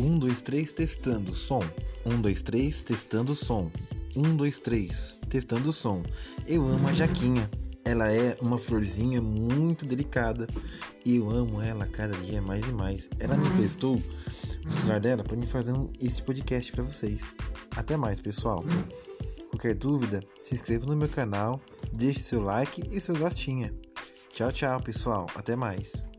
Um, dois, três, testando som. Um, dois, três, testando som. Um, dois, três, testando som. Eu amo a Jaquinha. Ela é uma florzinha muito delicada e eu amo ela cada dia mais e mais. Ela me uhum. emprestou o celular uhum. dela para me fazer um, esse podcast para vocês. Até mais, pessoal. Uhum. Qualquer dúvida, se inscreva no meu canal, deixe seu like e seu gostinha. Tchau, tchau, pessoal. Até mais.